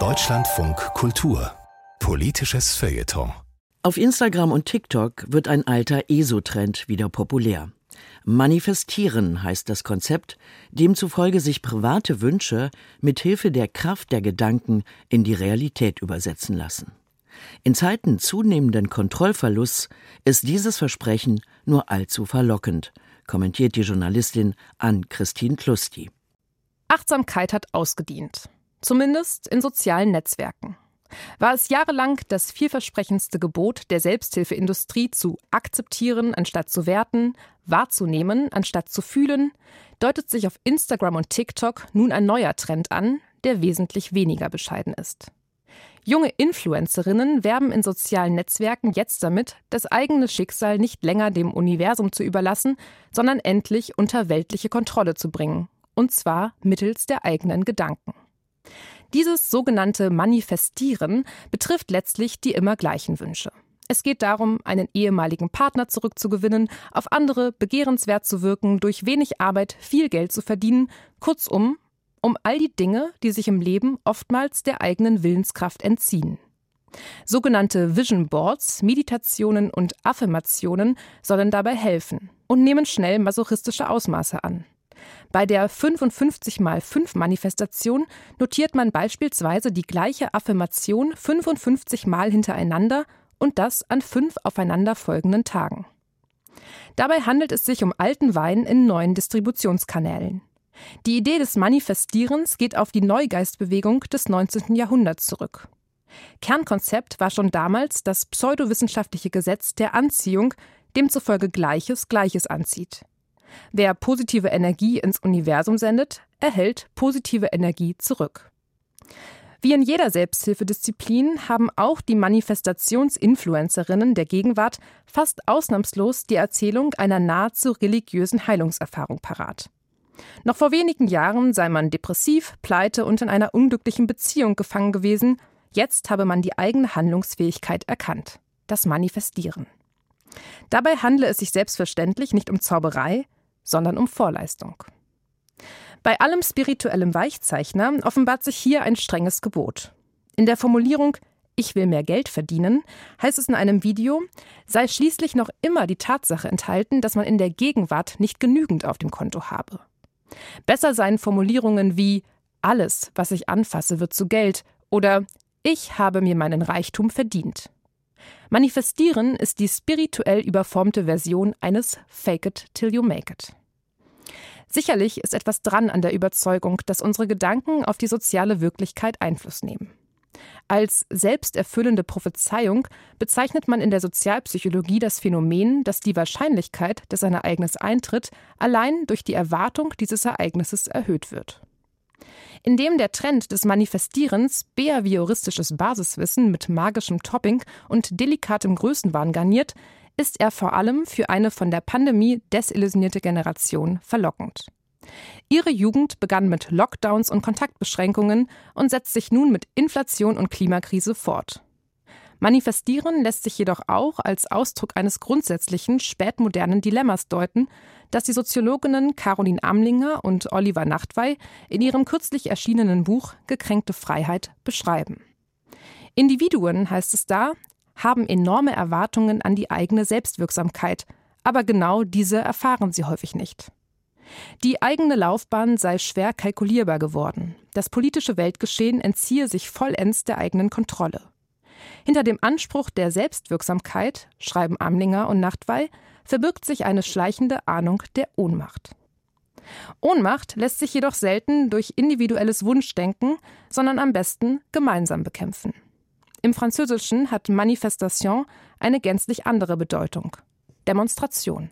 Deutschlandfunk Kultur Politisches Feuilleton Auf Instagram und TikTok wird ein alter ESO-Trend wieder populär. Manifestieren heißt das Konzept, demzufolge sich private Wünsche mit Hilfe der Kraft der Gedanken in die Realität übersetzen lassen. In Zeiten zunehmenden Kontrollverlusts ist dieses Versprechen nur allzu verlockend, kommentiert die Journalistin Ann-Christine Klusti. Achtsamkeit hat ausgedient. Zumindest in sozialen Netzwerken. War es jahrelang das vielversprechendste Gebot der Selbsthilfeindustrie zu akzeptieren anstatt zu werten, wahrzunehmen anstatt zu fühlen, deutet sich auf Instagram und TikTok nun ein neuer Trend an, der wesentlich weniger bescheiden ist. Junge Influencerinnen werben in sozialen Netzwerken jetzt damit, das eigene Schicksal nicht länger dem Universum zu überlassen, sondern endlich unter weltliche Kontrolle zu bringen, und zwar mittels der eigenen Gedanken. Dieses sogenannte Manifestieren betrifft letztlich die immer gleichen Wünsche. Es geht darum, einen ehemaligen Partner zurückzugewinnen, auf andere begehrenswert zu wirken, durch wenig Arbeit viel Geld zu verdienen, kurzum um all die Dinge, die sich im Leben oftmals der eigenen Willenskraft entziehen. Sogenannte Vision Boards, Meditationen und Affirmationen sollen dabei helfen und nehmen schnell masochistische Ausmaße an. Bei der 55 mal 5 Manifestation notiert man beispielsweise die gleiche Affirmation 55 Mal hintereinander und das an fünf aufeinanderfolgenden Tagen. Dabei handelt es sich um alten Wein in neuen Distributionskanälen. Die Idee des Manifestierens geht auf die Neugeistbewegung des 19. Jahrhunderts zurück. Kernkonzept war schon damals das pseudowissenschaftliche Gesetz der Anziehung, demzufolge Gleiches Gleiches anzieht. Wer positive Energie ins Universum sendet, erhält positive Energie zurück. Wie in jeder Selbsthilfedisziplin haben auch die Manifestationsinfluencerinnen der Gegenwart fast ausnahmslos die Erzählung einer nahezu religiösen Heilungserfahrung parat. Noch vor wenigen Jahren sei man depressiv, pleite und in einer unglücklichen Beziehung gefangen gewesen. Jetzt habe man die eigene Handlungsfähigkeit erkannt. Das Manifestieren. Dabei handle es sich selbstverständlich nicht um Zauberei, sondern um Vorleistung. Bei allem spirituellem Weichzeichner offenbart sich hier ein strenges Gebot. In der Formulierung Ich will mehr Geld verdienen heißt es in einem Video, sei schließlich noch immer die Tatsache enthalten, dass man in der Gegenwart nicht genügend auf dem Konto habe. Besser seien Formulierungen wie Alles, was ich anfasse, wird zu Geld oder Ich habe mir meinen Reichtum verdient. Manifestieren ist die spirituell überformte Version eines Fake it till you make it. Sicherlich ist etwas dran an der Überzeugung, dass unsere Gedanken auf die soziale Wirklichkeit Einfluss nehmen. Als selbsterfüllende Prophezeiung bezeichnet man in der Sozialpsychologie das Phänomen, dass die Wahrscheinlichkeit, dass ein Ereignis eintritt, allein durch die Erwartung dieses Ereignisses erhöht wird. Indem der Trend des Manifestierens behavioristisches Basiswissen mit magischem Topping und delikatem Größenwahn garniert, ist er vor allem für eine von der Pandemie desillusionierte Generation verlockend. Ihre Jugend begann mit Lockdowns und Kontaktbeschränkungen und setzt sich nun mit Inflation und Klimakrise fort. Manifestieren lässt sich jedoch auch als Ausdruck eines grundsätzlichen spätmodernen Dilemmas deuten, das die Soziologinnen Caroline Amlinger und Oliver Nachtwey in ihrem kürzlich erschienenen Buch Gekränkte Freiheit beschreiben. Individuen, heißt es da, haben enorme Erwartungen an die eigene Selbstwirksamkeit, aber genau diese erfahren sie häufig nicht. Die eigene Laufbahn sei schwer kalkulierbar geworden. Das politische Weltgeschehen entziehe sich vollends der eigenen Kontrolle. Hinter dem Anspruch der Selbstwirksamkeit, schreiben Amlinger und Nachtwey, verbirgt sich eine schleichende Ahnung der Ohnmacht. Ohnmacht lässt sich jedoch selten durch individuelles Wunschdenken, sondern am besten gemeinsam bekämpfen. Im Französischen hat Manifestation eine gänzlich andere Bedeutung. Demonstration.